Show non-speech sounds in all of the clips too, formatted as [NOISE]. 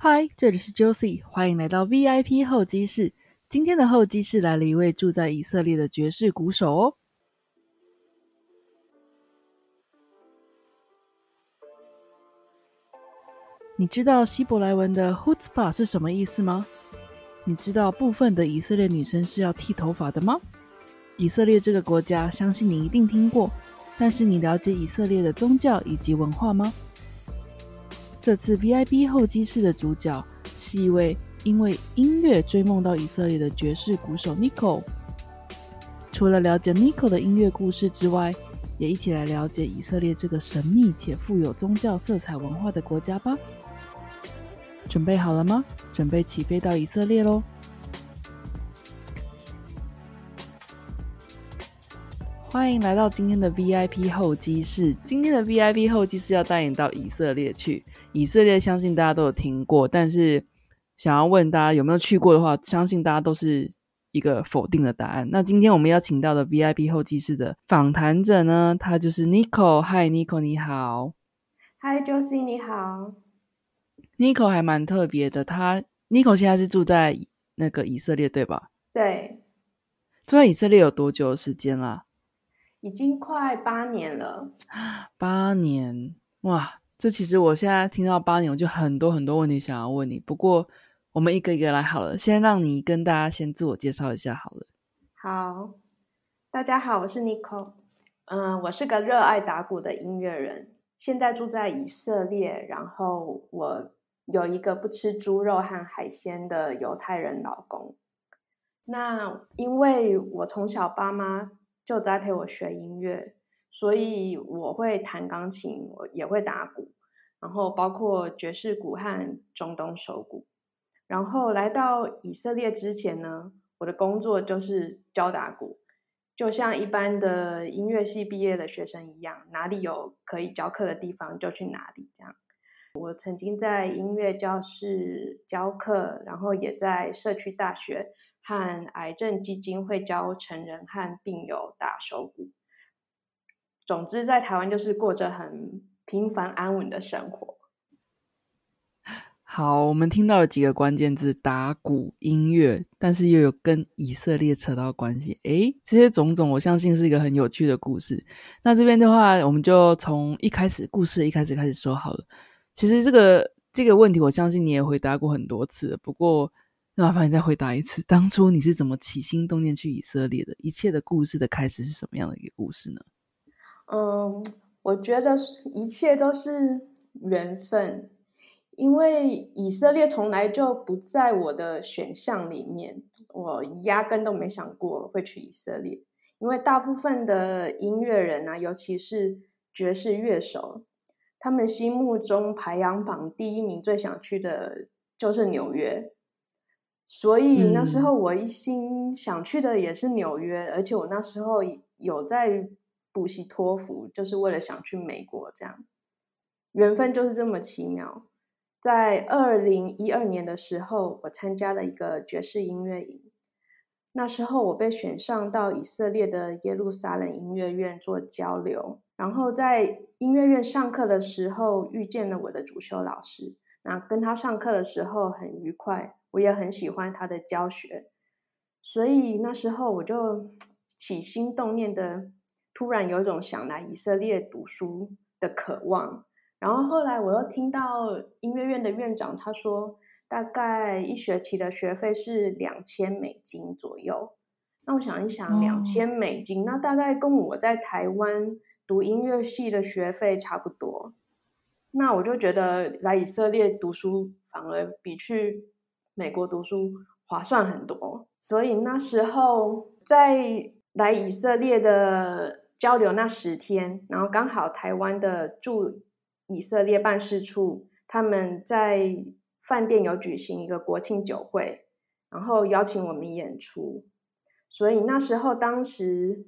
嗨，这里是 Josie，欢迎来到 VIP 候机室。今天的候机室来了一位住在以色列的爵士鼓手哦。你知道希伯来文的 h u t z p a 是什么意思吗？你知道部分的以色列女生是要剃头发的吗？以色列这个国家，相信你一定听过，但是你了解以色列的宗教以及文化吗？这次 VIP 候机室的主角是一位因为音乐追梦到以色列的爵士鼓手 Nico。除了了解 Nico 的音乐故事之外，也一起来了解以色列这个神秘且富有宗教色彩文化的国家吧。准备好了吗？准备起飞到以色列喽！欢迎来到今天的 VIP 候机室。今天的 VIP 候机室要带你到以色列去。以色列相信大家都有听过，但是想要问大家有没有去过的话，相信大家都是一个否定的答案。那今天我们邀请到的 VIP 候机室的访谈者呢，他就是 Nico。Hi，Nico，你好。Hi，Josie，你好。Nico 还蛮特别的，他 Nico 现在是住在那个以色列，对吧？对。住在以色列有多久的时间啦？已经快八年了。[GASPS] 八年，哇！这其实我现在听到八年，我就很多很多问题想要问你。不过我们一个一个来好了，先让你跟大家先自我介绍一下好了。好，大家好，我是 Nico。嗯，我是个热爱打鼓的音乐人，现在住在以色列。然后我有一个不吃猪肉和海鲜的犹太人老公。那因为我从小爸妈就栽培我学音乐。所以我会弹钢琴，我也会打鼓，然后包括爵士鼓和中东手鼓。然后来到以色列之前呢，我的工作就是教打鼓，就像一般的音乐系毕业的学生一样，哪里有可以教课的地方就去哪里。这样，我曾经在音乐教室教课，然后也在社区大学和癌症基金会教成人和病友打手鼓。总之，在台湾就是过着很平凡安稳的生活。好，我们听到了几个关键字：打鼓、音乐，但是又有跟以色列扯到关系。诶，这些种种，我相信是一个很有趣的故事。那这边的话，我们就从一开始故事一开始开始说好了。其实这个这个问题，我相信你也回答过很多次。不过，那麻烦你再回答一次：当初你是怎么起心动念去以色列的？一切的故事的开始是什么样的一个故事呢？嗯，我觉得一切都是缘分，因为以色列从来就不在我的选项里面，我压根都没想过会去以色列。因为大部分的音乐人啊，尤其是爵士乐手，他们心目中排行榜第一名最想去的就是纽约，所以那时候我一心想去的也是纽约，而且我那时候有在。补习托福就是为了想去美国，这样缘分就是这么奇妙。在二零一二年的时候，我参加了一个爵士音乐营，那时候我被选上到以色列的耶路撒冷音乐院做交流，然后在音乐院上课的时候遇见了我的主修老师，那跟他上课的时候很愉快，我也很喜欢他的教学，所以那时候我就起心动念的。突然有一种想来以色列读书的渴望，然后后来我又听到音乐院的院长他说，大概一学期的学费是两千美金左右。那我想一想，两千美金，那大概跟我在台湾读音乐系的学费差不多。那我就觉得来以色列读书反而比去美国读书划算很多。所以那时候在来以色列的。交流那十天，然后刚好台湾的驻以色列办事处他们在饭店有举行一个国庆酒会，然后邀请我们演出，所以那时候当时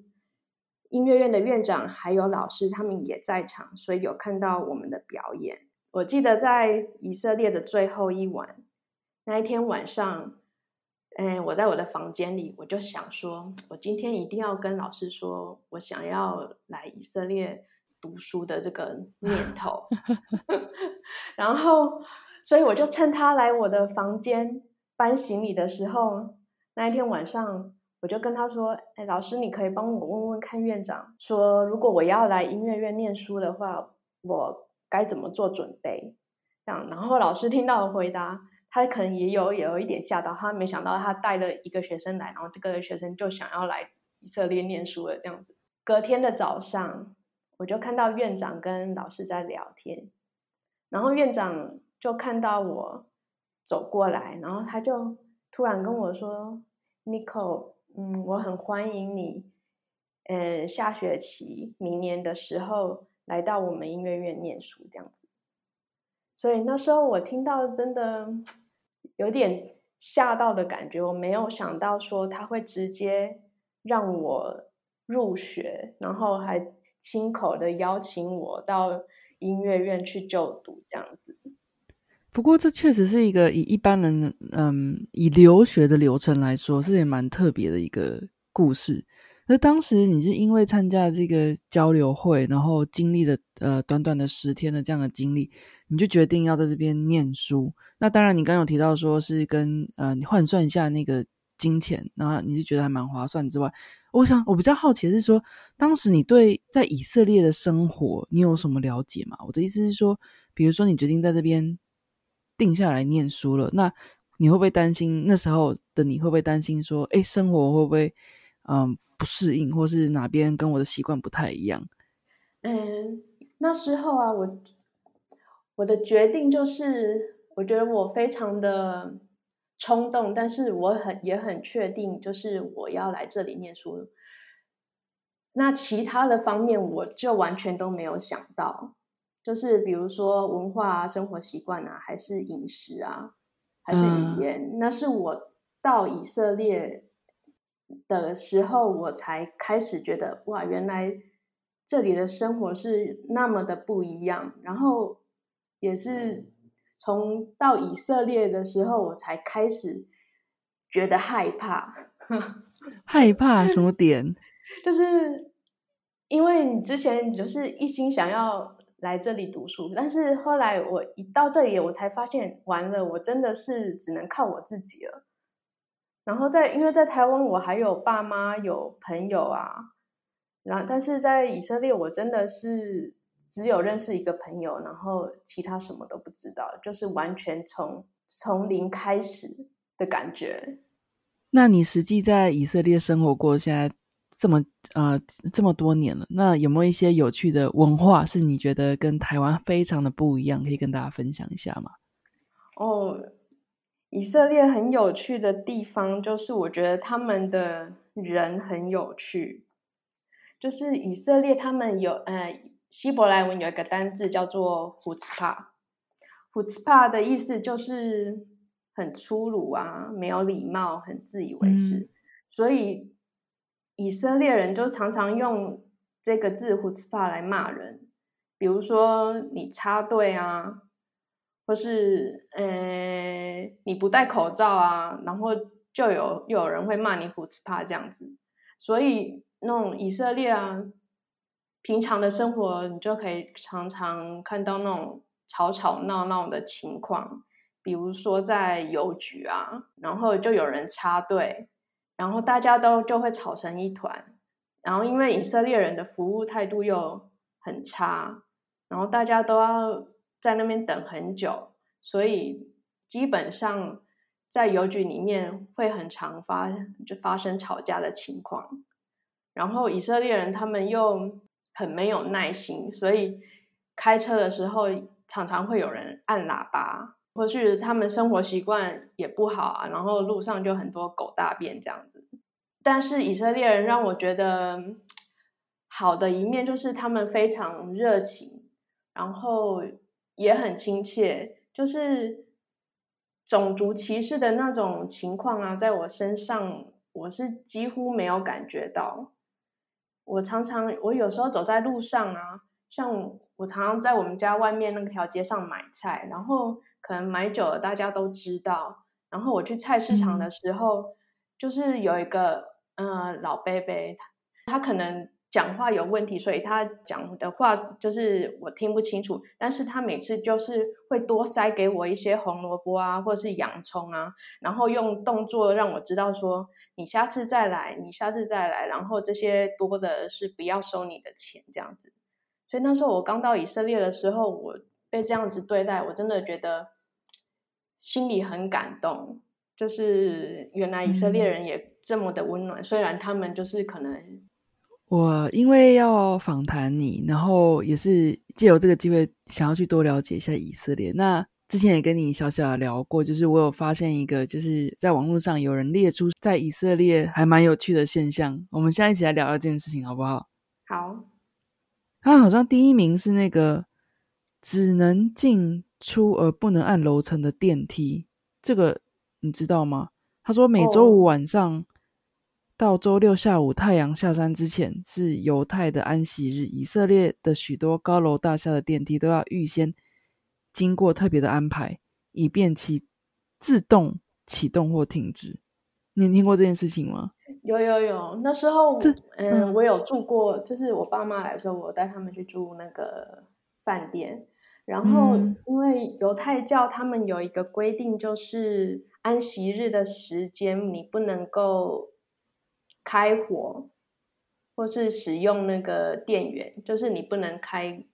音乐院的院长还有老师他们也在场，所以有看到我们的表演。我记得在以色列的最后一晚，那一天晚上。嗯，我在我的房间里，我就想说，我今天一定要跟老师说，我想要来以色列读书的这个念头。[LAUGHS] 然后，所以我就趁他来我的房间搬行李的时候，那一天晚上，我就跟他说：“哎，老师，你可以帮我问问看院长，说如果我要来音乐院念书的话，我该怎么做准备？”这样，然后老师听到我回答，他可能也有也有一点吓到，他没想到他带了一个学生来，然后这个学生就想要来以色列念书了。这样子，隔天的早上，我就看到院长跟老师在聊天，然后院长就看到我走过来，然后他就突然跟我说：“Nicole 嗯，我很欢迎你，嗯，下学期明年的时候来到我们音乐院念书，这样子。”所以那时候我听到真的有点吓到的感觉，我没有想到说他会直接让我入学，然后还亲口的邀请我到音乐院去就读这样子。不过这确实是一个以一般人嗯以留学的流程来说，是也蛮特别的一个故事。那当时你是因为参加这个交流会，然后经历了呃短短的十天的这样的经历，你就决定要在这边念书。那当然，你刚有提到说是跟呃你换算一下那个金钱，然后你是觉得还蛮划算之外，我想我比较好奇的是说，当时你对在以色列的生活你有什么了解吗？我的意思是说，比如说你决定在这边定下来念书了，那你会不会担心那时候的你会不会担心说，哎，生活会不会嗯？不适应，或是哪边跟我的习惯不太一样？嗯，那时候啊，我我的决定就是，我觉得我非常的冲动，但是我很也很确定，就是我要来这里念书。那其他的方面，我就完全都没有想到，就是比如说文化啊、生活习惯啊，还是饮食啊，还是语言，那是我到以色列。的时候，我才开始觉得哇，原来这里的生活是那么的不一样。然后也是从到以色列的时候，我才开始觉得害怕。[LAUGHS] 害怕什么点？[LAUGHS] 就是因为你之前就是一心想要来这里读书，但是后来我一到这里，我才发现完了，我真的是只能靠我自己了。然后在，因为在台湾我还有爸妈有朋友啊，然后但是在以色列我真的是只有认识一个朋友，然后其他什么都不知道，就是完全从从零开始的感觉。那你实际在以色列生活过现在这么呃这么多年了，那有没有一些有趣的文化是你觉得跟台湾非常的不一样，可以跟大家分享一下吗？哦。以色列很有趣的地方，就是我觉得他们的人很有趣。就是以色列，他们有呃，希伯来文有一个单字叫做 “hutzpa”，“hutzpa” 的意思就是很粗鲁啊，没有礼貌，很自以为是。所以以色列人就常常用这个字 “hutzpa” 来骂人，比如说你插队啊。或是，呃，你不戴口罩啊，然后就有有人会骂你胡子怕这样子，所以那种以色列啊，平常的生活你就可以常常看到那种吵吵闹闹的情况，比如说在邮局啊，然后就有人插队，然后大家都就会吵成一团，然后因为以色列人的服务态度又很差，然后大家都要。在那边等很久，所以基本上在邮局里面会很常发就发生吵架的情况。然后以色列人他们又很没有耐心，所以开车的时候常常会有人按喇叭，或是他们生活习惯也不好啊。然后路上就很多狗大便这样子。但是以色列人让我觉得好的一面就是他们非常热情，然后。也很亲切，就是种族歧视的那种情况啊，在我身上我是几乎没有感觉到。我常常，我有时候走在路上啊，像我常常在我们家外面那条街上买菜，然后可能买久了大家都知道。然后我去菜市场的时候，就是有一个嗯老伯伯，他可能讲话有问题，所以他讲的话就是我听不清楚。但是他每次就是会多塞给我一些红萝卜啊，或者是洋葱啊，然后用动作让我知道说你下次再来，你下次再来，然后这些多的是不要收你的钱这样子。所以那时候我刚到以色列的时候，我被这样子对待，我真的觉得心里很感动。就是原来以色列人也这么的温暖，虽然他们就是可能。我因为要访谈你，然后也是借由这个机会想要去多了解一下以色列。那之前也跟你小小的聊过，就是我有发现一个，就是在网络上有人列出在以色列还蛮有趣的现象。我们现在一起来聊聊这件事情，好不好？好。他好像第一名是那个只能进出而不能按楼层的电梯，这个你知道吗？他说每周五晚上。到周六下午太阳下山之前是犹太的安息日，以色列的许多高楼大厦的电梯都要预先经过特别的安排，以便其自动启动或停止。你听过这件事情吗？有有有，那时候嗯，我有住过，就是我爸妈来说，我带他们去住那个饭店。然后因为犹太教他们有一个规定，就是安息日的时间你不能够。开火，或是使用那个电源，就是你不能开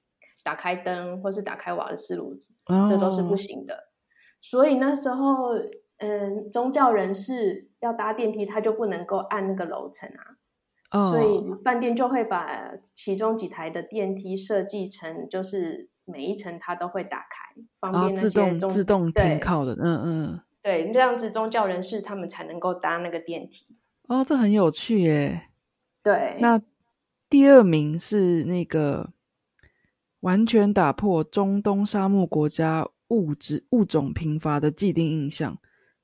打开灯，或是打开瓦斯炉子，这都是不行的。所以那时候，嗯，宗教人士要搭电梯，他就不能够按那个楼层啊。所以饭店就会把其中几台的电梯设计成，就是每一层它都会打开，方便那些自动自动停靠的。嗯嗯，对，这样子宗教人士他们才能够搭那个电梯。哦，这很有趣耶。对，那第二名是那个完全打破中东沙漠国家物质物种贫乏的既定印象。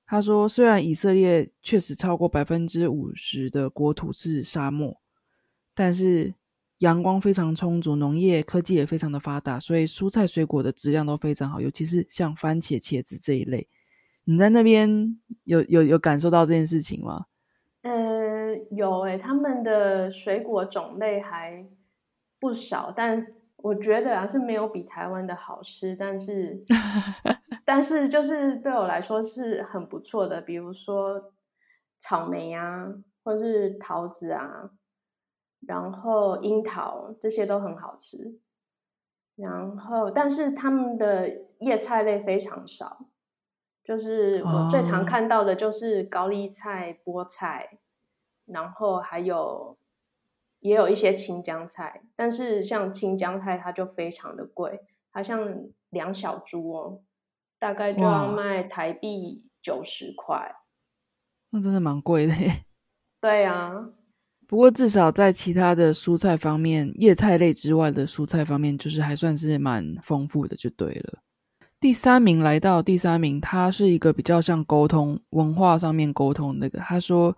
他说，虽然以色列确实超过百分之五十的国土是沙漠，但是阳光非常充足，农业科技也非常的发达，所以蔬菜水果的质量都非常好，尤其是像番茄、茄子这一类。你在那边有有有感受到这件事情吗？嗯，有诶，他们的水果种类还不少，但我觉得啊是没有比台湾的好吃，但是 [LAUGHS] 但是就是对我来说是很不错的，比如说草莓啊，或是桃子啊，然后樱桃这些都很好吃，然后但是他们的叶菜类非常少。就是我最常看到的，就是高丽菜、菠菜，然后还有也有一些青江菜，但是像青江菜它就非常的贵，它像两小株哦，大概就要卖台币九十块，那真的蛮贵的。[LAUGHS] 对啊，不过至少在其他的蔬菜方面，叶菜类之外的蔬菜方面，就是还算是蛮丰富的，就对了。第三名来到第三名，他是一个比较像沟通文化上面沟通那个。他说，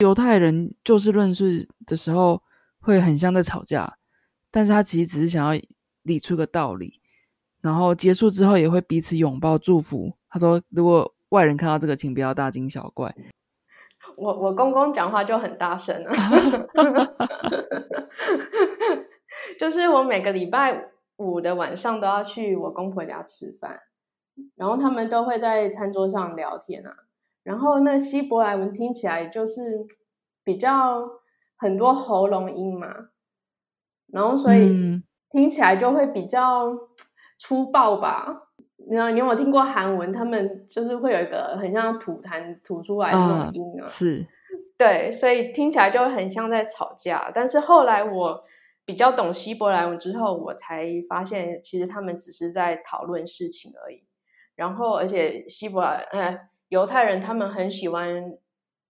犹太人就事论事的时候会很像在吵架，但是他其实只是想要理出个道理，然后结束之后也会彼此拥抱祝福。他说，如果外人看到这个，请不要大惊小怪。我我公公讲话就很大声啊，[LAUGHS] 就是我每个礼拜。五的晚上都要去我公婆家吃饭，然后他们都会在餐桌上聊天啊。然后那希伯来文听起来就是比较很多喉咙音嘛，然后所以听起来就会比较粗暴吧。那你有没有听过韩文？他们就是会有一个很像吐痰吐出来的那种音啊，是 [LAUGHS] 对，所以听起来就很像在吵架。但是后来我。比较懂希伯来文之后，我才发现其实他们只是在讨论事情而已。然后，而且希伯来呃犹太人他们很喜欢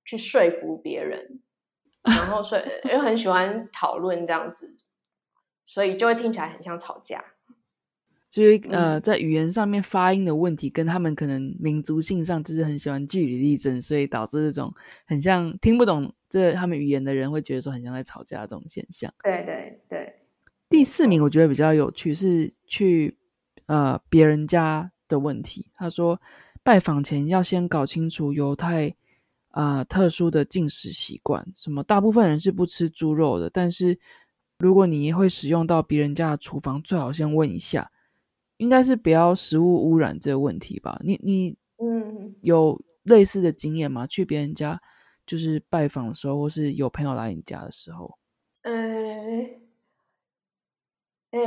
去说服别人，然后所以 [LAUGHS] 又很喜欢讨论这样子，所以就会听起来很像吵架。就是呃，在语言上面发音的问题，跟他们可能民族性上就是很喜欢据理力争，所以导致这种很像听不懂这他们语言的人会觉得说很像在吵架这种现象。对对对。第四名我觉得比较有趣是去呃别人家的问题。他说拜访前要先搞清楚犹太啊特殊的进食习惯，什么大部分人是不吃猪肉的，但是如果你会使用到别人家的厨房，最好先问一下，应该是不要食物污染这个问题吧？你你嗯，有类似的经验吗？去别人家就是拜访的时候，或是有朋友来你家的时候？呃，哎，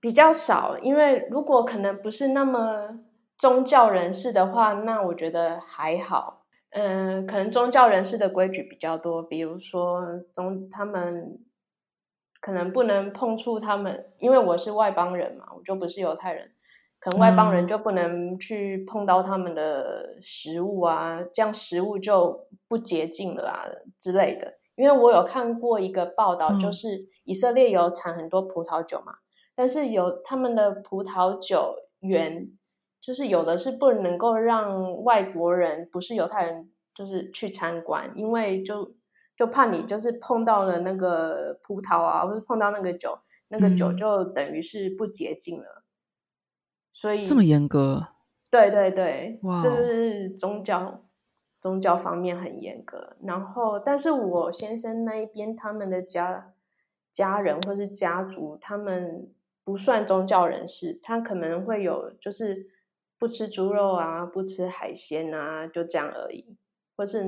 比较少，因为如果可能不是那么宗教人士的话，那我觉得还好。嗯，可能宗教人士的规矩比较多，比如说宗他们可能不能碰触他们，因为我是外邦人嘛，我就不是犹太人，可能外邦人就不能去碰到他们的食物啊，这样食物就不洁净了啊之类的。因为我有看过一个报道，就是以色列有产很多葡萄酒嘛，但是有他们的葡萄酒园。就是有的是不能够让外国人，不是犹太人，就是去参观，因为就就怕你就是碰到了那个葡萄啊，或者碰到那个酒，那个酒就等于是不洁净了。所以这么严格？对对对，这是宗教宗教方面很严格。然后，但是我先生那一边他们的家家人或是家族，他们不算宗教人士，他可能会有就是。不吃猪肉啊，不吃海鲜啊，就这样而已。或是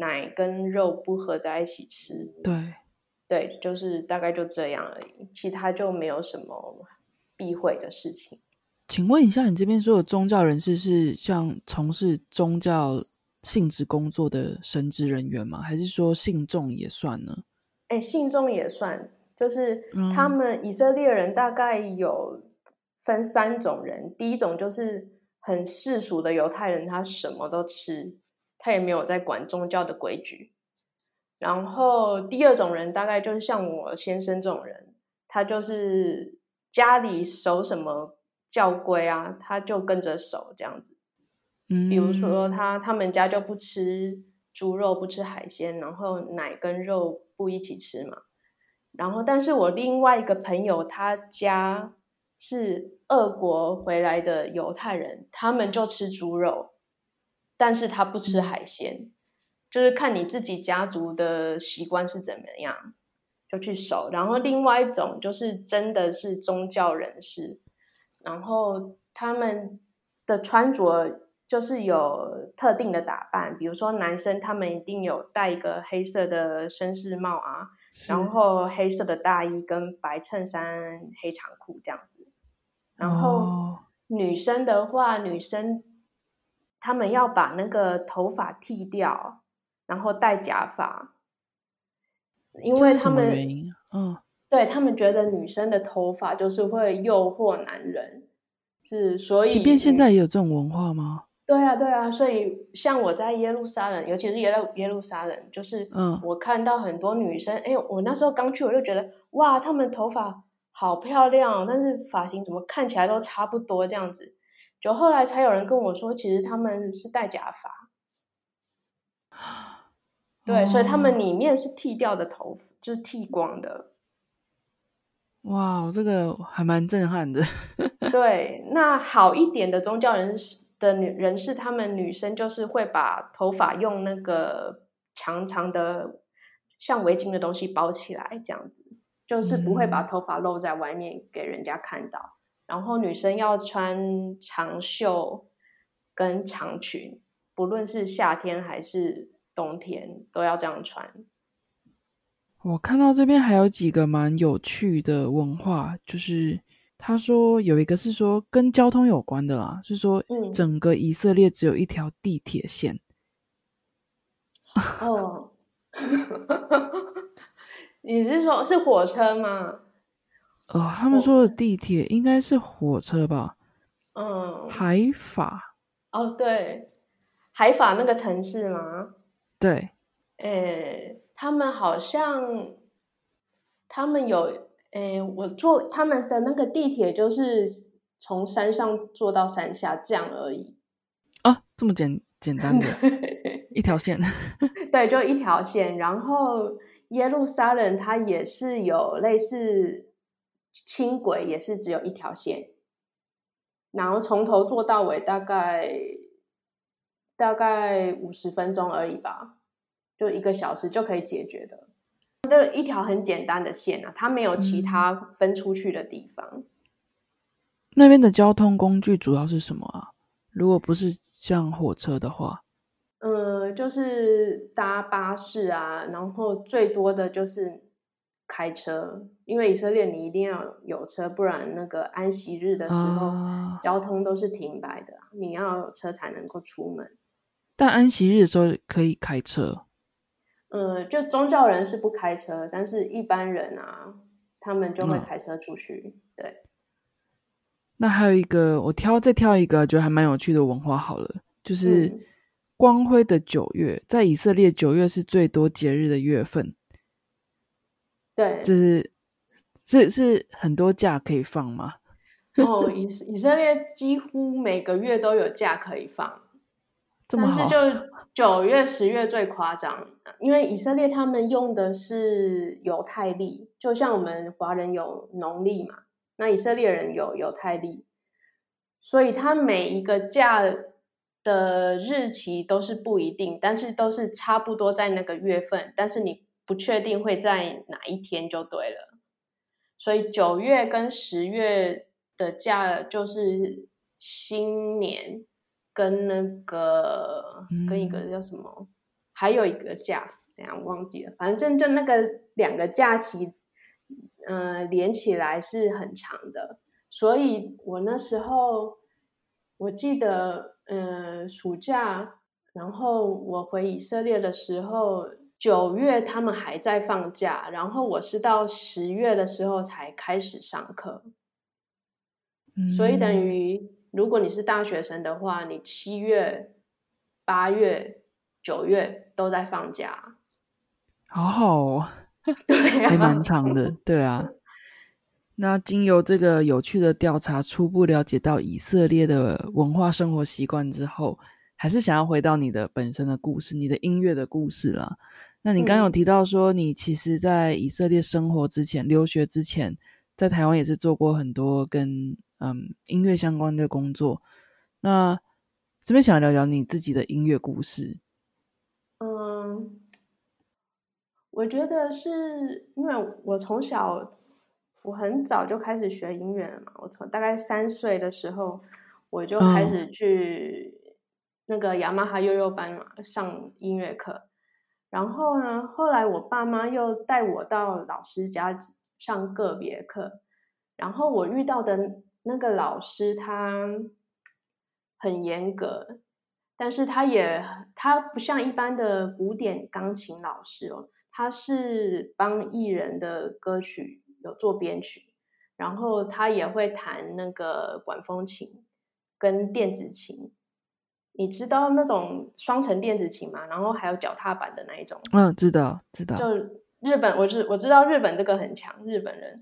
奶跟肉不合在一起吃。对，对，就是大概就这样而已。其他就没有什么避讳的事情。请问一下，你这边说的宗教人士是像从事宗教性质工作的神职人员吗？还是说信众也算呢？哎，信众也算，就是他们以色列人大概有分三种人，第一种就是。很世俗的犹太人，他什么都吃，他也没有在管宗教的规矩。然后第二种人，大概就是像我先生这种人，他就是家里守什么教规啊，他就跟着守这样子。嗯，比如说他他们家就不吃猪肉，不吃海鲜，然后奶跟肉不一起吃嘛。然后，但是我另外一个朋友，他家。是俄国回来的犹太人，他们就吃猪肉，但是他不吃海鲜，就是看你自己家族的习惯是怎么样，就去守。然后另外一种就是真的是宗教人士，然后他们的穿着就是有特定的打扮，比如说男生他们一定有戴一个黑色的绅士帽啊。然后黑色的大衣跟白衬衫、黑长裤这样子。然后女生的话，女生他们要把那个头发剃掉，然后戴假发，因为他们嗯，对他们觉得女生的头发就是会诱惑男人，是所以，即便现在也有这种文化吗？对啊，对啊，所以像我在耶路撒冷，尤其是耶路耶路撒冷，就是嗯，我看到很多女生，哎，我那时候刚去，我就觉得哇，她们头发好漂亮，但是发型怎么看起来都差不多这样子。就后来才有人跟我说，其实他们是戴假发，对，所以他们里面是剃掉的头，就是剃光的。哇，这个还蛮震撼的。对，那好一点的宗教人士。的女人士他们女生就是会把头发用那个长长的像围巾的东西包起来，这样子就是不会把头发露在外面给人家看到。然后女生要穿长袖跟长裙，不论是夏天还是冬天都要这样穿。我看到这边还有几个蛮有趣的文化，就是。他说有一个是说跟交通有关的啦，是说整个以色列只有一条地铁线。哦，[LAUGHS] 你是说是火车吗？呃，他们说的地铁应该是火车吧？嗯，海法。哦，对，海法那个城市吗？对。诶，他们好像他们有。哎，我坐他们的那个地铁，就是从山上坐到山下这样而已。啊，这么简简单的 [LAUGHS] 一条线？[LAUGHS] 对，就一条线。然后耶路撒冷它也是有类似轻轨，也是只有一条线。然后从头坐到尾，大概大概五十分钟而已吧，就一个小时就可以解决的。这一条很简单的线啊，它没有其他分出去的地方。那边的交通工具主要是什么啊？如果不是像火车的话，呃，就是搭巴士啊，然后最多的就是开车，因为以色列你一定要有车，不然那个安息日的时候交通都是停摆的，你要有车才能够出门。但安息日的时候可以开车。呃，就宗教人是不开车，但是一般人啊，他们就会开车出去。对。那还有一个，我挑再挑一个，觉得还蛮有趣的文化好了，就是光辉的九月，在以色列九月是最多节日的月份。对，就是是是很多假可以放吗？[LAUGHS] 哦，以以色列几乎每个月都有假可以放，[LAUGHS] 但是就九月、十月最夸张，因为以色列他们用的是犹太历，就像我们华人有农历嘛。那以色列人有犹太历，所以他每一个假的日期都是不一定，但是都是差不多在那个月份，但是你不确定会在哪一天就对了。所以九月跟十月的假就是新年跟那个跟一个叫什么，还有一个假，等下忘记了，反正就那个两个假期。嗯，连起来是很长的，所以我那时候我记得，嗯，暑假，然后我回以色列的时候，九月他们还在放假，然后我是到十月的时候才开始上课，所以等于如果你是大学生的话，你七月、八月、九月都在放假，好好哦。[LAUGHS] 对，还蛮长的，对啊。那经由这个有趣的调查，初步了解到以色列的文化生活习惯之后，还是想要回到你的本身的故事，你的音乐的故事啦。那你刚有提到说，你其实在以色列生活之前、留学之前，在台湾也是做过很多跟嗯音乐相关的工作。那这边想聊聊你自己的音乐故事。嗯。我觉得是因为我从小我很早就开始学音乐了嘛，我从大概三岁的时候我就开始去那个雅马哈幼幼班嘛上音乐课，然后呢，后来我爸妈又带我到老师家上个别课，然后我遇到的那个老师他很严格，但是他也他不像一般的古典钢琴老师哦。他是帮艺人的歌曲有做编曲，然后他也会弹那个管风琴跟电子琴。你知道那种双层电子琴吗？然后还有脚踏板的那一种。嗯，知道，知道。就日本，我知我知道日本这个很强，日本人。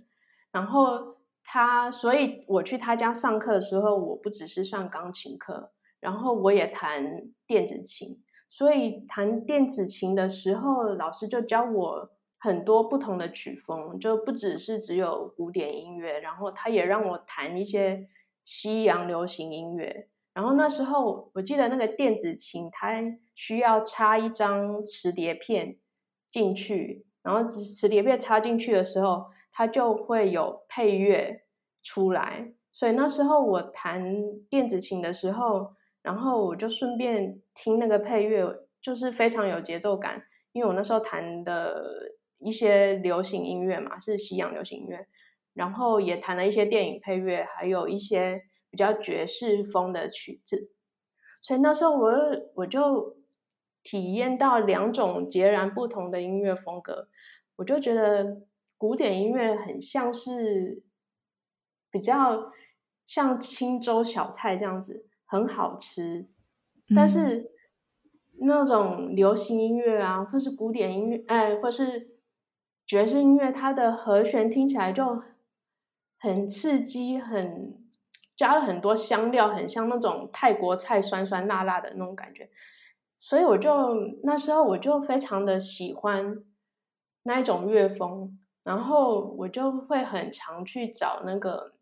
然后他，所以我去他家上课的时候，我不只是上钢琴课，然后我也弹电子琴。所以弹电子琴的时候，老师就教我很多不同的曲风，就不只是只有古典音乐，然后他也让我弹一些西洋流行音乐。然后那时候我记得那个电子琴，它需要插一张磁碟片进去，然后磁磁碟片插进去的时候，它就会有配乐出来。所以那时候我弹电子琴的时候。然后我就顺便听那个配乐，就是非常有节奏感。因为我那时候弹的一些流行音乐嘛，是西洋流行音乐，然后也弹了一些电影配乐，还有一些比较爵士风的曲子。所以那时候我我就体验到两种截然不同的音乐风格，我就觉得古典音乐很像是比较像青州小菜这样子。很好吃，但是那种流行音乐啊，或是古典音乐，哎，或是爵士音乐，它的和弦听起来就很刺激，很加了很多香料，很像那种泰国菜，酸酸辣辣的那种感觉。所以我就那时候我就非常的喜欢那一种乐风，然后我就会很常去找那个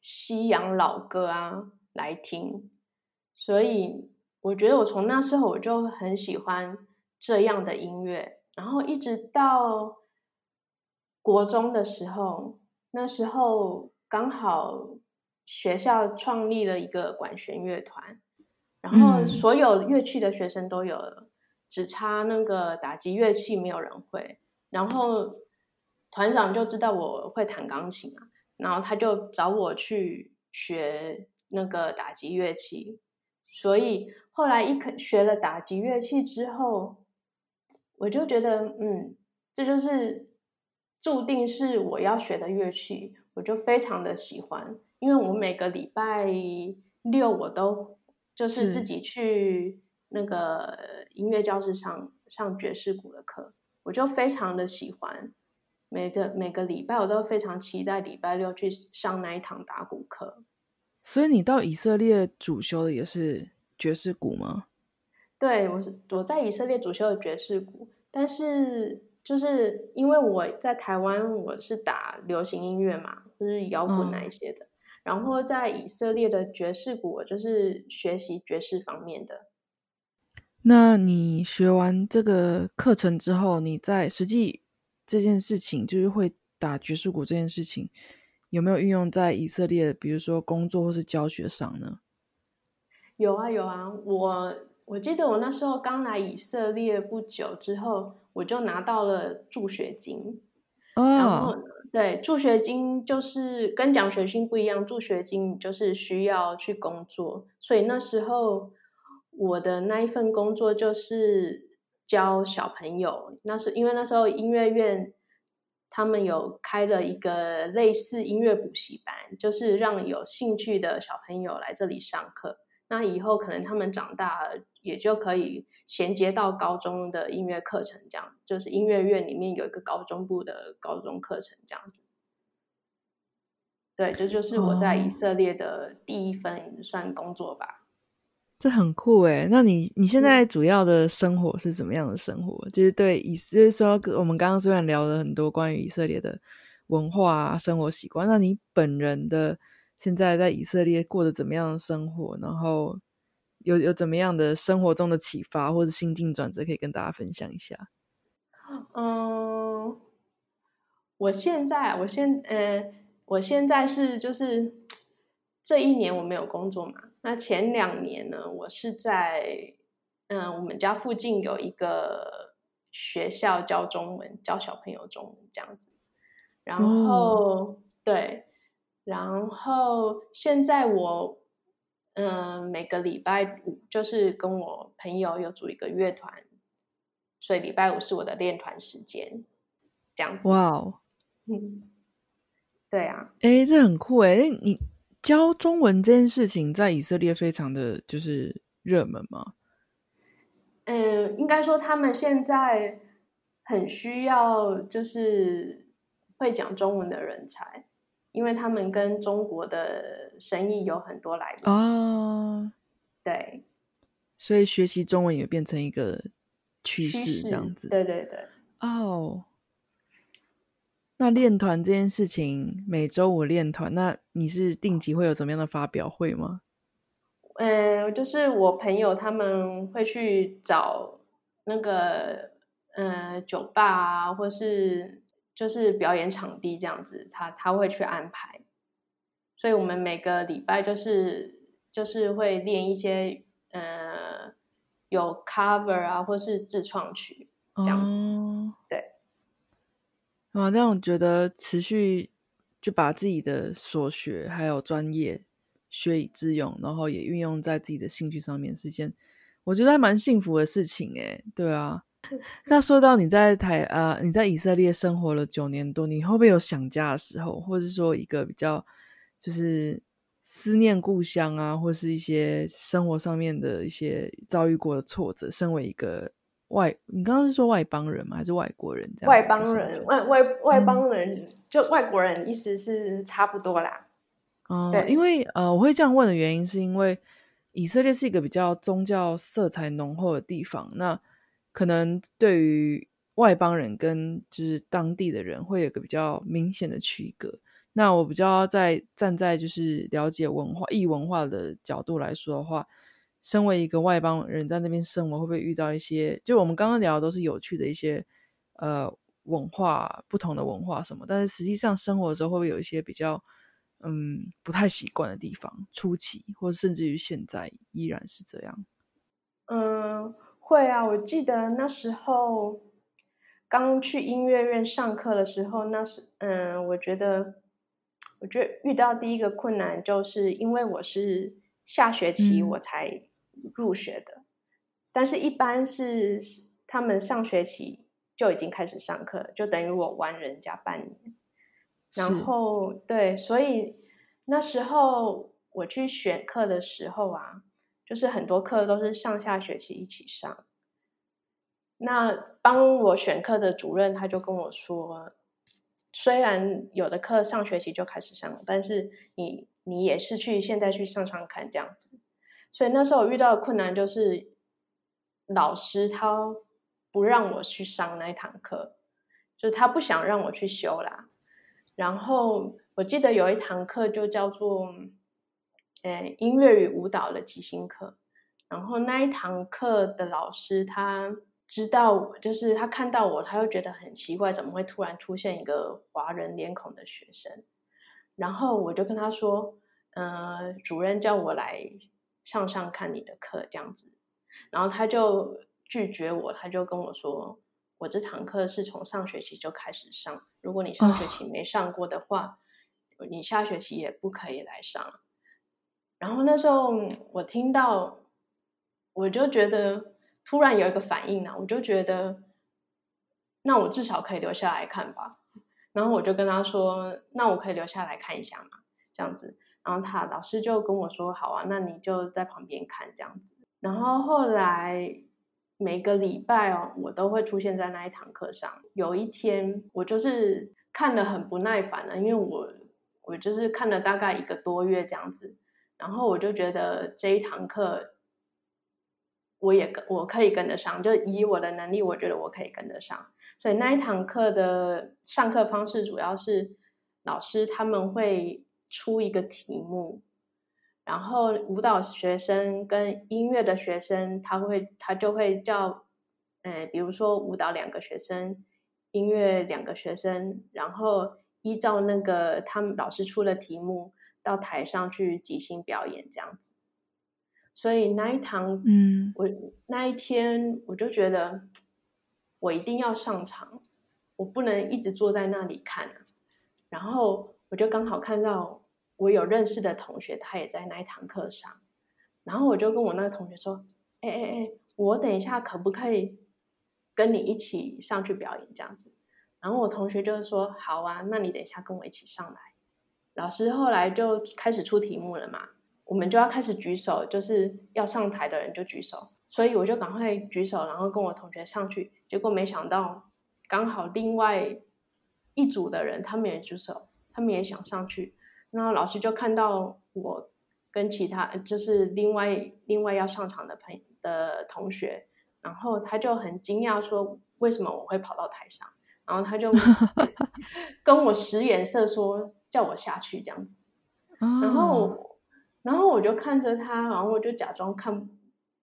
西洋老歌啊。来听，所以我觉得我从那时候我就很喜欢这样的音乐，然后一直到国中的时候，那时候刚好学校创立了一个管弦乐团，然后所有乐器的学生都有了，只差那个打击乐器没有人会。然后团长就知道我会弹钢琴啊，然后他就找我去学那个打击乐器。所以后来一肯学了打击乐器之后，我就觉得，嗯，这就是注定是我要学的乐器，我就非常的喜欢。因为我每个礼拜六我都就是自己去那个音乐教室上上爵士鼓的课，我就非常的喜欢。每个每个礼拜我都非常期待礼拜六去上那一堂打鼓课。所以你到以色列主修的也是爵士鼓吗？对，我是我在以色列主修的爵士鼓，但是就是因为我在台湾我是打流行音乐嘛，就是摇滚那一些的，然后在以色列的爵士鼓，我就是学习爵士方面的。那你学完这个课程之后，你在实际这件事情，就是会打爵士鼓这件事情。有没有运用在以色列，比如说工作或是教学上呢？有啊有啊，我我记得我那时候刚来以色列不久之后，我就拿到了助学金。然后对助学金就是跟奖学金不一样，助学金就是需要去工作，所以那时候我的那一份工作就是教小朋友。那是因为那时候音乐院。他们有开了一个类似音乐补习班，就是让有兴趣的小朋友来这里上课。那以后可能他们长大也就可以衔接到高中的音乐课程，这样就是音乐院里面有一个高中部的高中课程这样子。对，这就是我在以色列的第一份算工作吧。这很酷诶，那你你现在主要的生活是怎么样的生活？就是对以，就是说我们刚刚虽然聊了很多关于以色列的文化啊、生活习惯，那你本人的现在在以色列过得怎么样的生活？然后有有怎么样的生活中的启发或者心境转折，可以跟大家分享一下？[GASPS] 嗯，我现在，我现呃，我现在是就是这一年我没有工作嘛。那前两年呢，我是在嗯，我们家附近有一个学校教中文，教小朋友中文这样子。然后对，然后现在我嗯，每个礼拜五就是跟我朋友有组一个乐团，所以礼拜五是我的练团时间，这样子。哇哦，嗯，对啊，哎，这很酷哎，你。教中文这件事情在以色列非常的就是热门吗？嗯，应该说他们现在很需要就是会讲中文的人才，因为他们跟中国的生意有很多来往啊。对，所以学习中文也变成一个趋势，这样子。对对对。哦。那练团这件事情，每周五练团，那你是定期会有怎么样的发表会吗？嗯，就是我朋友他们会去找那个嗯酒吧啊，或是就是表演场地这样子，他他会去安排。所以我们每个礼拜就是就是会练一些嗯有 cover 啊，或是自创曲这样子，对。啊，这样我觉得持续就把自己的所学还有专业学以致用，然后也运用在自己的兴趣上面，是件我觉得还蛮幸福的事情诶。对啊，那说到你在台啊，你在以色列生活了九年多，你会不会有想家的时候，或者说一个比较就是思念故乡啊，或是一些生活上面的一些遭遇过的挫折？身为一个外，你刚刚是说外邦人吗？还是外国人？这样外邦人，外外外邦人，就外国人，意思是差不多啦。哦，对，因为呃，我会这样问的原因，是因为以色列是一个比较宗教色彩浓厚的地方，那可能对于外邦人跟就是当地的人会有个比较明显的区隔。那我比较在站在就是了解文化、异文化的角度来说的话。身为一个外邦人在那边生活，会不会遇到一些？就我们刚刚聊的都是有趣的一些呃文化不同的文化什么，但是实际上生活的时候会不会有一些比较嗯不太习惯的地方？初期或者甚至于现在依然是这样？嗯，会啊，我记得那时候刚去音乐院上课的时候，那是嗯，我觉得我觉得遇到第一个困难就是因为我是下学期我才入学的，但是一般是他们上学期。就已经开始上课，就等于我玩人家半年。然后对，所以那时候我去选课的时候啊，就是很多课都是上下学期一起上。那帮我选课的主任他就跟我说，虽然有的课上学期就开始上了，但是你你也是去现在去上上看这样子。所以那时候我遇到的困难就是老师他。不让我去上那一堂课，就是他不想让我去修啦。然后我记得有一堂课就叫做“诶音乐与舞蹈的即兴课”。然后那一堂课的老师他知道我，就是他看到我，他又觉得很奇怪，怎么会突然出现一个华人脸孔的学生？然后我就跟他说：“呃，主任叫我来上上看你的课，这样子。”然后他就。拒绝我，他就跟我说：“我这堂课是从上学期就开始上，如果你上学期没上过的话，你下学期也不可以来上。”然后那时候我听到，我就觉得突然有一个反应呢，我就觉得，那我至少可以留下来看吧。然后我就跟他说：“那我可以留下来看一下嘛？”这样子，然后他老师就跟我说：“好啊，那你就在旁边看这样子。”然后后来。每个礼拜哦，我都会出现在那一堂课上。有一天，我就是看的很不耐烦了，因为我我就是看了大概一个多月这样子，然后我就觉得这一堂课我也跟我可以跟得上，就以我的能力，我觉得我可以跟得上。所以那一堂课的上课方式主要是老师他们会出一个题目。然后舞蹈学生跟音乐的学生，他会他就会叫，呃，比如说舞蹈两个学生，音乐两个学生，然后依照那个他们老师出的题目到台上去即兴表演这样子。所以那一堂，嗯，我那一天我就觉得我一定要上场，我不能一直坐在那里看。然后我就刚好看到。我有认识的同学，他也在那一堂课上，然后我就跟我那个同学说：“哎哎哎，我等一下可不可以跟你一起上去表演这样子？”然后我同学就说：“好啊，那你等一下跟我一起上来。”老师后来就开始出题目了嘛，我们就要开始举手，就是要上台的人就举手，所以我就赶快举手，然后跟我同学上去。结果没想到，刚好另外一组的人他们也举手，他们也想上去。然后老师就看到我跟其他就是另外另外要上场的朋的同学，然后他就很惊讶说：“为什么我会跑到台上？”然后他就 [LAUGHS] 跟我使眼色说：“叫我下去这样子。”然后然后我就看着他，然后我就假装看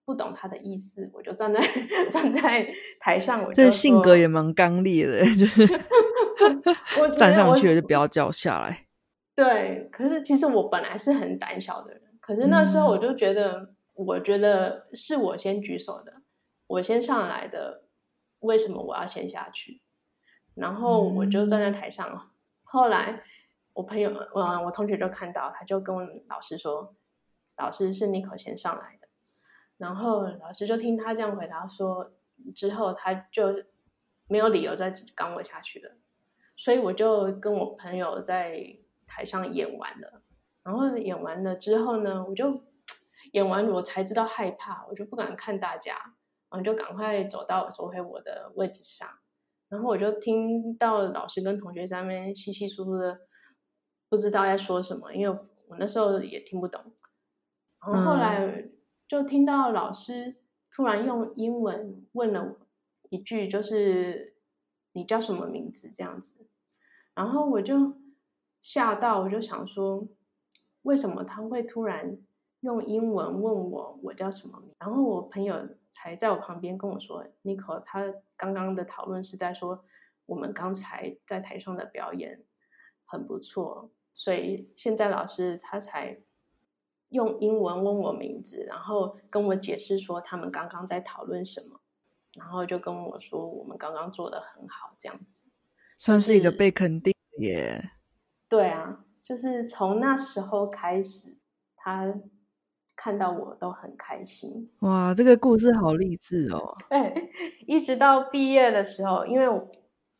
不懂他的意思，我就站在 [LAUGHS] 站在台上，我这性格也蛮刚烈的，[LAUGHS] 就是站上去就不要叫下来。对，可是其实我本来是很胆小的人，可是那时候我就觉得，我觉得是我先举手的，我先上来的，为什么我要先下去？然后我就站在台上。后来我朋友，嗯，我同学就看到，他就跟老师说：“老师是妮可先上来的。”然后老师就听他这样回答说，之后他就没有理由再赶我下去了。所以我就跟我朋友在。台上演完了，然后演完了之后呢，我就演完我才知道害怕，我就不敢看大家，然后就赶快走到走回我的位置上，然后我就听到老师跟同学在那边稀稀疏疏的，不知道在说什么，因为我那时候也听不懂，然后后来就听到老师突然用英文问了我一句，就是你叫什么名字这样子，然后我就。吓到，我就想说，为什么他会突然用英文问我我叫什么名？然后我朋友才在我旁边跟我说 n i c o 他刚刚的讨论是在说我们刚才在台上的表演很不错，所以现在老师他才用英文问我名字，然后跟我解释说他们刚刚在讨论什么，然后就跟我说我们刚刚做的很好，这样子算是一个被肯定耶。对啊，就是从那时候开始，他。看到我都很开心哇！这个故事好励志哦。对，[LAUGHS] 一直到毕业的时候，因为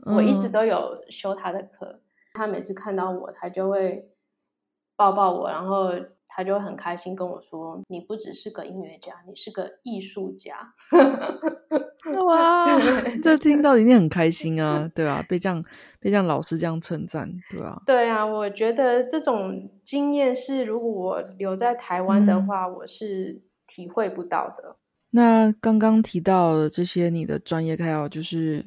我一直都有修他的课，他每次看到我，他就会抱抱我，然后。他就很开心跟我说：“你不只是个音乐家，你是个艺术家。”哇，这听到一定很开心啊，对吧？被这样被这样老师这样称赞，对吧？对啊，我觉得这种经验是，如果我留在台湾的话，我是体会不到的。那刚刚提到这些，你的专业还有就是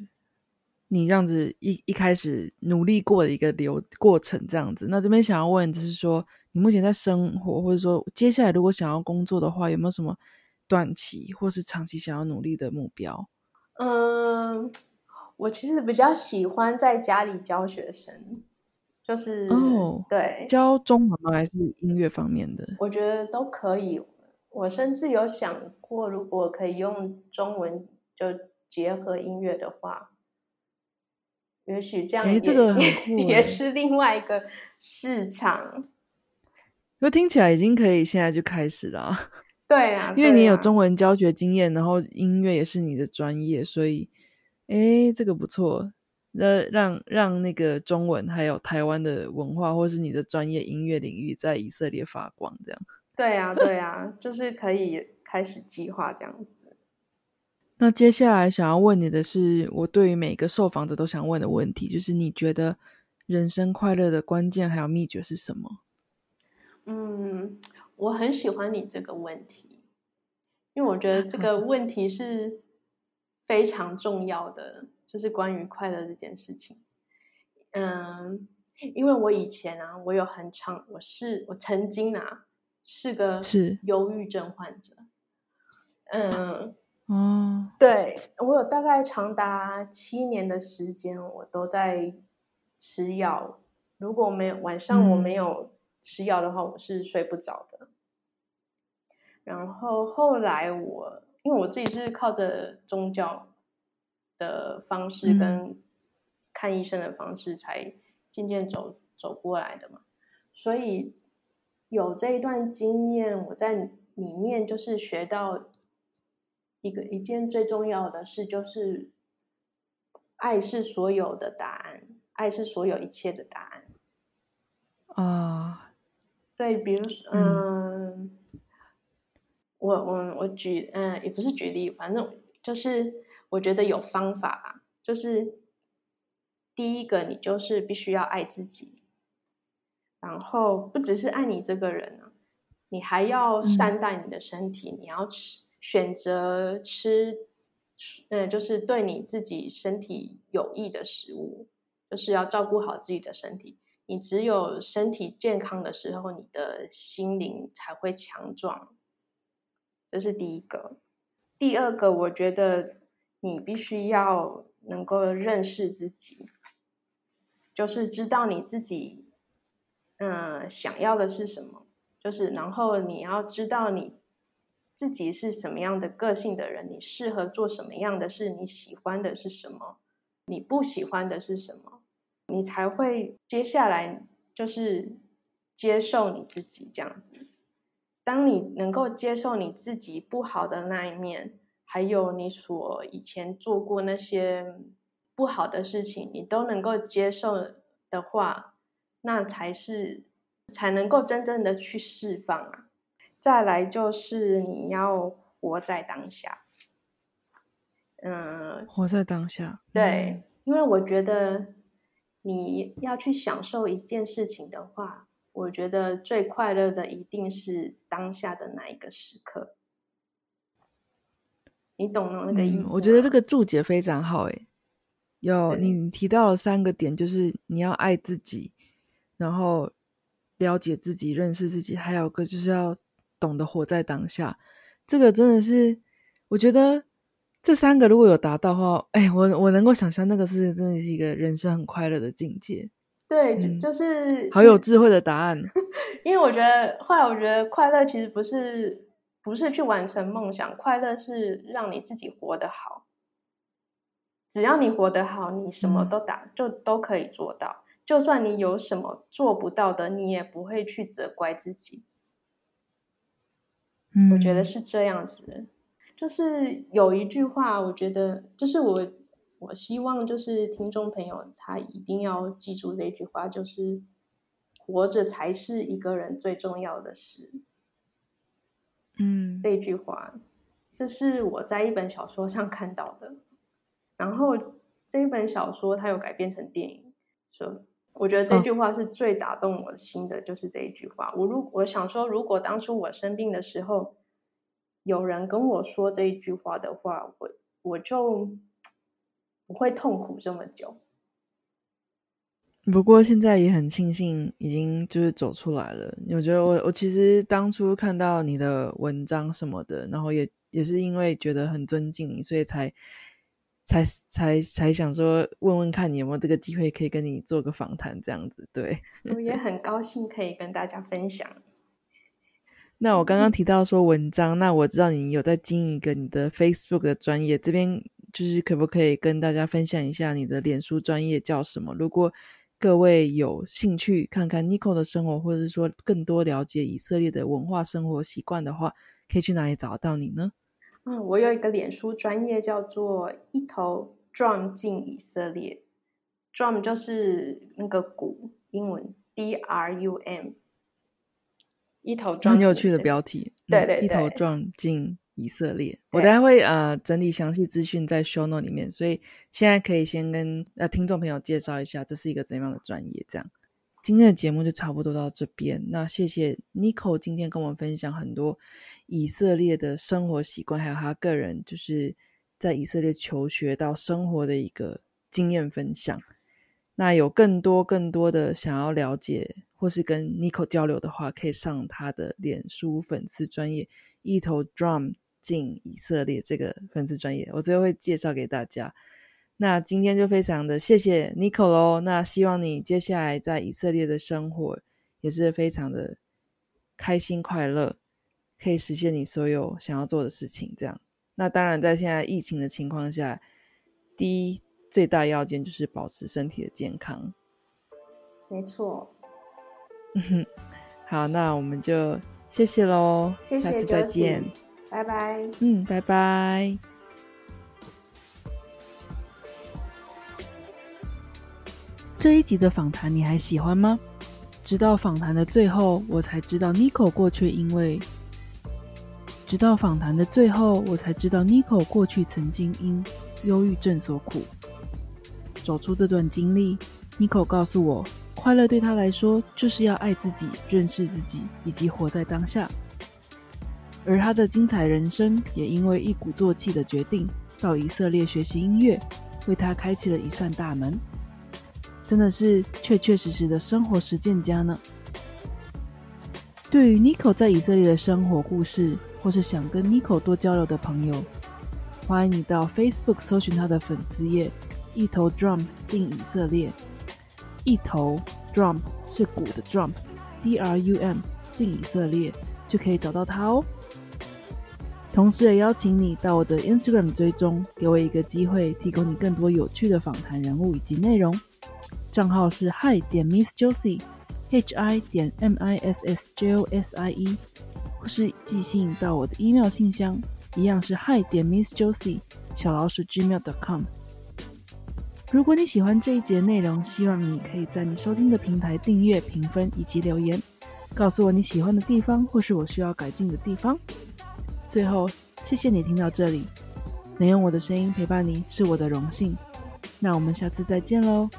你这样子一一开始努力过的一个流过程，这样子。那这边想要问，就是说。你目前在生活，或者说接下来如果想要工作的话，有没有什么短期或是长期想要努力的目标？嗯，我其实比较喜欢在家里教学生，就是哦，对，教中文吗？还是音乐方面的？我觉得都可以。我甚至有想过，如果可以用中文就结合音乐的话，也许这样，哎，这个 [LAUGHS] 也是另外一个市场。因为听起来已经可以现在就开始了，[LAUGHS] 对啊，因为你有中文教学经验，然后音乐也是你的专业，所以，哎，这个不错，那让让那个中文还有台湾的文化，或是你的专业音乐领域在以色列发光，这样。对啊，对啊，就是可以开始计划这样子。那接下来想要问你的是，我对于每个受访者都想问的问题，就是你觉得人生快乐的关键还有秘诀是什么？嗯，我很喜欢你这个问题，因为我觉得这 [LAUGHS] 个问题是非常重要的，就是关于快乐这件事情。嗯，因为我以前啊，我有很长，我是我曾经啊是个是忧郁症患者。嗯，哦，对我有大概长达七年的时间，我都在吃药。如果没有晚上我没有。吃药的话，我是睡不着的。然后后来我，因为我自己是靠着宗教的方式跟看医生的方式，才渐渐走走过来的嘛。所以有这一段经验，我在里面就是学到一个一件最重要的事，就是爱是所有的答案，爱是所有一切的答案。啊。对，比如说，嗯，我我我举，嗯，也不是举例，反正就是我觉得有方法吧。就是第一个，你就是必须要爱自己，然后不只是爱你这个人啊，你还要善待你的身体，你要吃选择吃，嗯，就是对你自己身体有益的食物，就是要照顾好自己的身体。你只有身体健康的时候，你的心灵才会强壮。这是第一个。第二个，我觉得你必须要能够认识自己，就是知道你自己，嗯，想要的是什么。就是，然后你要知道你自己是什么样的个性的人，你适合做什么样的事，你喜欢的是什么，你不喜欢的是什么。你才会接下来就是接受你自己这样子。当你能够接受你自己不好的那一面，还有你所以前做过那些不好的事情，你都能够接受的话，那才是才能够真正的去释放啊。再来就是你要活在当下，嗯，活在当下，对，因为我觉得。你要去享受一件事情的话，我觉得最快乐的一定是当下的那一个时刻。你懂那个意思？我觉得这个注解非常好，诶，有你提到了三个点，就是你要爱自己，然后了解自己、认识自己，还有个就是要懂得活在当下。这个真的是，我觉得这三个如果有达到的话，哎，我我能够想象那个是真的是一个人生很快乐的境界。对，就就是好有智慧的答案。[LAUGHS] 因为我觉得后来我觉得快乐其实不是不是去完成梦想，快乐是让你自己活得好。只要你活得好，你什么都打就都可以做到。就算你有什么做不到的，你也不会去责怪自己。嗯，我觉得是这样子的。就是有一句话，我觉得就是我我希望就是听众朋友他一定要记住这句话，就是活着才是一个人最重要的事。嗯，这句话这是我在一本小说上看到的。然后这一本小说它有改编成电影，说我觉得这句话是最打动我心的，就是这一句话。我如我想说，如果当初我生病的时候，有人跟我说这一句话的话，我我就不会痛苦这么久。不过现在也很庆幸，已经就是走出来了。我觉得我我其实当初看到你的文章什么的，然后也也是因为觉得很尊敬你，所以才。才才才想说问问看你有没有这个机会可以跟你做个访谈这样子，对我也很 [LAUGHS] 高兴可以跟大家分享。那我刚刚提到说文章，那我知道你有在经营一个你的 Facebook 的专业，这边就是可不可以跟大家分享一下你的脸书专业叫什么？如果各位有兴趣看看 Nico 的生活，或者是说更多了解以色列的文化生活习惯的话，可以去哪里找到你呢？嗯，我有一个脸书专业叫做“一头 drum 进以色列 ”，drum 就是那个鼓，英文 D R U M，一头 drum 很有趣的标题，对对对，一头 drum 进以色列。我待会呃整理详细资讯在 show note 里面，所以现在可以先跟呃听众朋友介绍一下这是一个怎样的专业，这样。今天的节目就差不多到这边。那谢谢 Nico 今天跟我们分享很多以色列的生活习惯，还有他个人就是在以色列求学到生活的一个经验分享。那有更多更多的想要了解或是跟 Nico 交流的话，可以上他的脸书粉丝专业一头 Drum 进以色列这个粉丝专业，我最后会介绍给大家。那今天就非常的谢谢 Nico 喽。那希望你接下来在以色列的生活也是非常的开心快乐，可以实现你所有想要做的事情。这样，那当然在现在疫情的情况下，第一最大要件就是保持身体的健康。没错。嗯哼，好，那我们就谢谢喽，下次再见，拜拜。嗯，拜拜。这一集的访谈你还喜欢吗？直到访谈的最后，我才知道 Nico 过去因为……直到访谈的最后，我才知道 Nico 过去曾经因忧郁症所苦。走出这段经历，Nico 告诉我，快乐对他来说就是要爱自己、认识自己以及活在当下。而他的精彩人生也因为一鼓作气的决定到以色列学习音乐，为他开启了一扇大门。真的是确确实实的生活实践家呢。对于 Nico 在以色列的生活故事，或是想跟 Nico 多交流的朋友，欢迎你到 Facebook 搜寻他的粉丝页“一头 Drum 进以色列”。一头 Drum 是鼓的 Drum，D R U M 进以色列就可以找到他哦。同时也邀请你到我的 Instagram 追踪，给我一个机会，提供你更多有趣的访谈人物以及内容。账号是 hi 点 Miss Josie，H I 点 M I S S J O S I E，或是寄信到我的 email 信箱，一样是 hi 点 Miss Josie 小老鼠 gmail.com。如果你喜欢这一节内容，希望你可以在你收听的平台订阅、评分以及留言，告诉我你喜欢的地方或是我需要改进的地方。最后，谢谢你听到这里，能用我的声音陪伴你是我的荣幸。那我们下次再见喽。